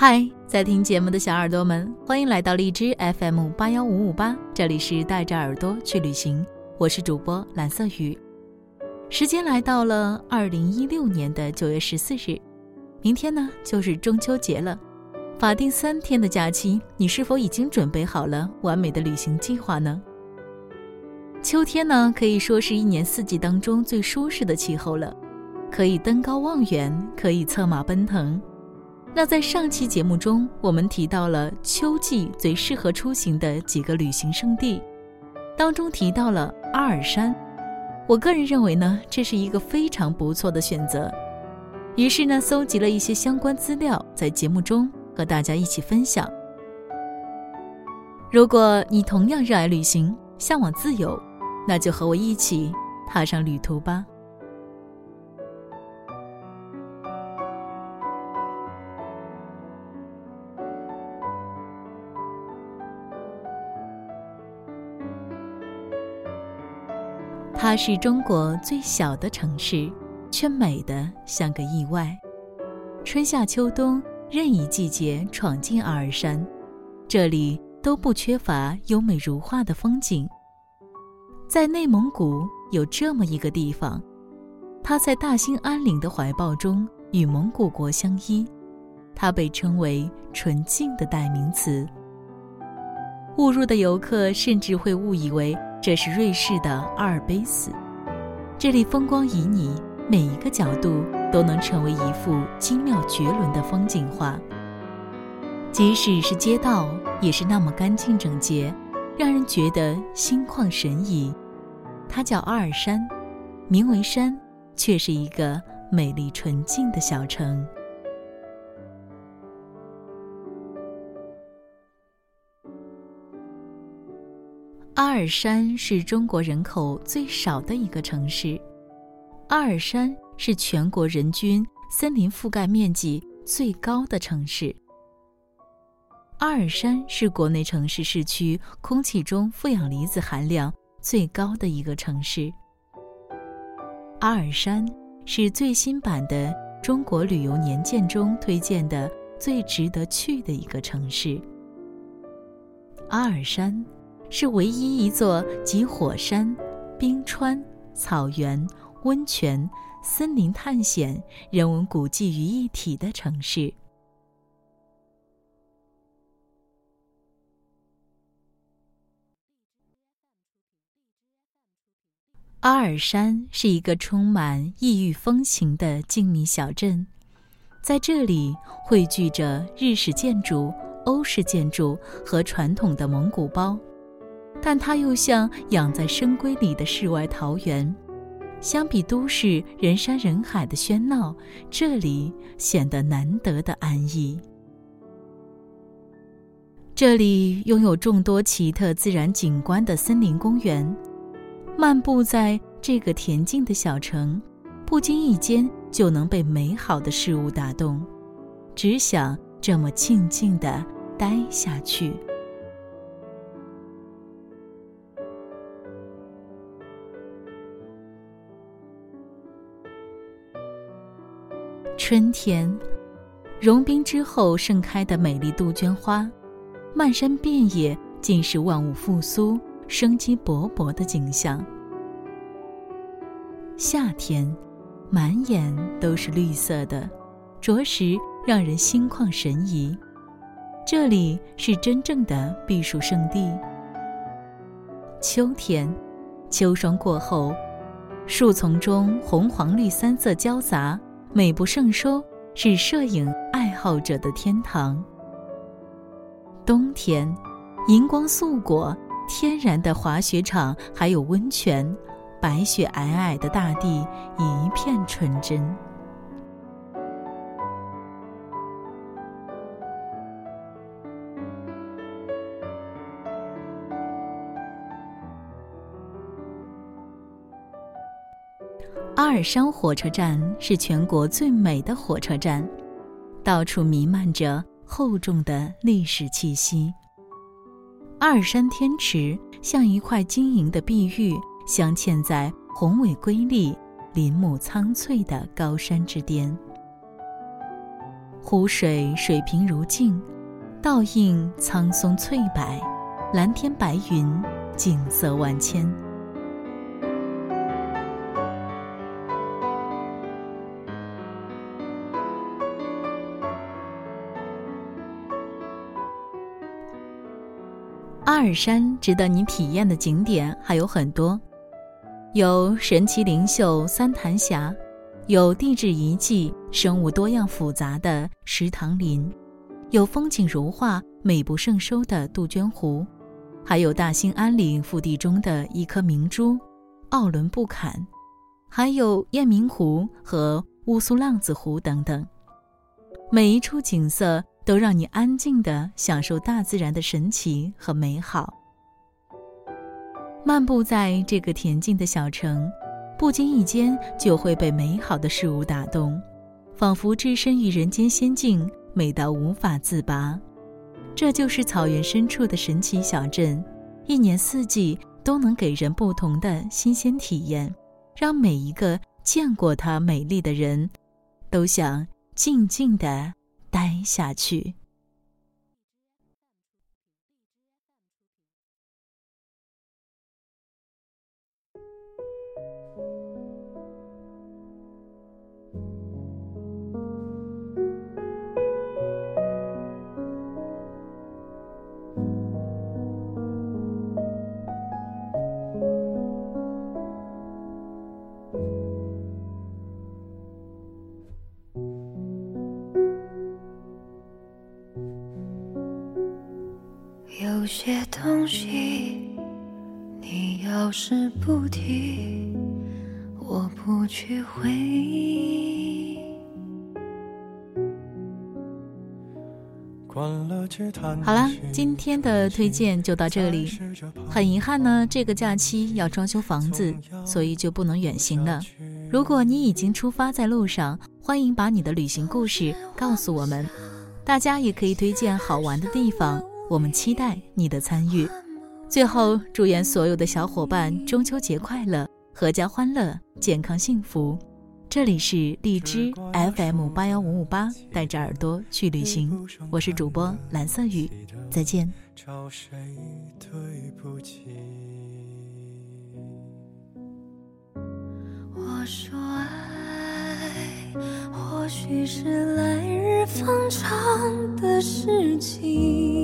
嗨，在听节目的小耳朵们，欢迎来到荔枝 FM 八幺五五八，这里是带着耳朵去旅行，我是主播蓝色雨。时间来到了二零一六年的九月十四日，明天呢就是中秋节了，法定三天的假期，你是否已经准备好了完美的旅行计划呢？秋天呢可以说是一年四季当中最舒适的气候了，可以登高望远，可以策马奔腾。那在上期节目中，我们提到了秋季最适合出行的几个旅行胜地，当中提到了阿尔山。我个人认为呢，这是一个非常不错的选择。于是呢，搜集了一些相关资料，在节目中和大家一起分享。如果你同样热爱旅行，向往自由，那就和我一起踏上旅途吧。它是中国最小的城市，却美得像个意外。春夏秋冬，任意季节闯进阿尔山，这里都不缺乏优美如画的风景。在内蒙古有这么一个地方，它在大兴安岭的怀抱中与蒙古国相依，它被称为纯净的代名词。误入的游客甚至会误以为。这是瑞士的阿尔卑斯，这里风光旖旎，每一个角度都能成为一幅精妙绝伦的风景画。即使是街道，也是那么干净整洁，让人觉得心旷神怡。它叫阿尔山，名为山，却是一个美丽纯净的小城。阿尔山是中国人口最少的一个城市。阿尔山是全国人均森林覆盖面积最高的城市。阿尔山是国内城市市区空气中负氧离子含量最高的一个城市。阿尔山是最新版的《中国旅游年鉴》中推荐的最值得去的一个城市。阿尔山。是唯一一座集火山、冰川、草原、温泉、森林探险、人文古迹于一体的城市。阿尔山是一个充满异域风情的静谧小镇，在这里汇聚着日式建筑、欧式建筑和传统的蒙古包。但它又像养在深闺里的世外桃源，相比都市人山人海的喧闹，这里显得难得的安逸。这里拥有众多奇特自然景观的森林公园，漫步在这个恬静的小城，不经意间就能被美好的事物打动，只想这么静静地待下去。春天，融冰之后盛开的美丽杜鹃花，漫山遍野尽是万物复苏、生机勃勃的景象。夏天，满眼都是绿色的，着实让人心旷神怡。这里是真正的避暑胜地。秋天，秋霜过后，树丛中红黄绿三色交杂。美不胜收，是摄影爱好者的天堂。冬天，银光素裹，天然的滑雪场还有温泉，白雪皑皑的大地一片纯真。阿尔山火车站是全国最美的火车站，到处弥漫着厚重的历史气息。阿尔山天池像一块晶莹的碧玉，镶嵌在宏伟瑰丽、林木苍翠的高山之巅。湖水水平如镜，倒映苍松翠柏，蓝天白云，景色万千。阿尔山值得你体验的景点还有很多，有神奇灵秀三潭峡，有地质遗迹、生物多样复杂的石塘林，有风景如画、美不胜收的杜鹃湖，还有大兴安岭腹地中的一颗明珠——奥伦布坎，还有雁鸣湖和乌苏浪子湖等等，每一处景色。都让你安静地享受大自然的神奇和美好。漫步在这个恬静的小城，不经意间就会被美好的事物打动，仿佛置身于人间仙境，美到无法自拔。这就是草原深处的神奇小镇，一年四季都能给人不同的新鲜体验，让每一个见过它美丽的人，都想静静地。待下去。是不提，我不去回忆。好了，今天的推荐就到这里。很遗憾呢，这个假期要装修房子，所以就不能远行了。如果你已经出发在路上，欢迎把你的旅行故事告诉我们。大家也可以推荐好玩的地方。我们期待你的参与。最后，祝愿所有的小伙伴中秋节快乐，阖家欢乐，健康幸福。这里是荔枝 FM 八幺五五八，带着耳朵去旅行。我是主播蓝色雨，再见。找谁对不起？我说爱，或许是来日方长的事情。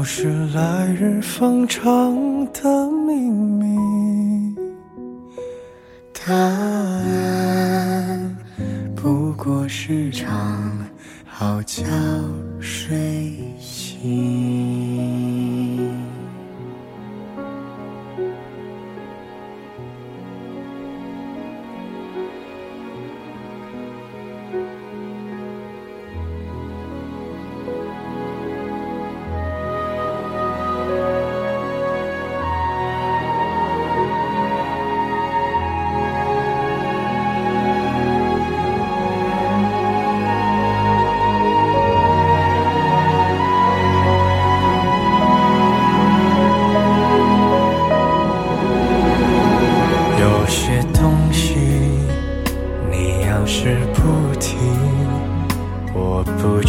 都是来日方长的秘密。答案，不过是场好觉睡醒。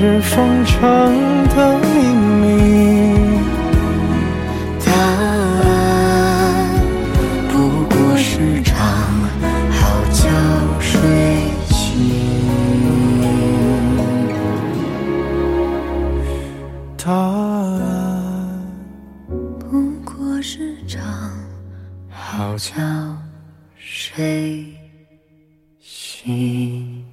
日方长的秘密。答案，不过是场好觉睡醒。答案不过是场。好觉睡醒。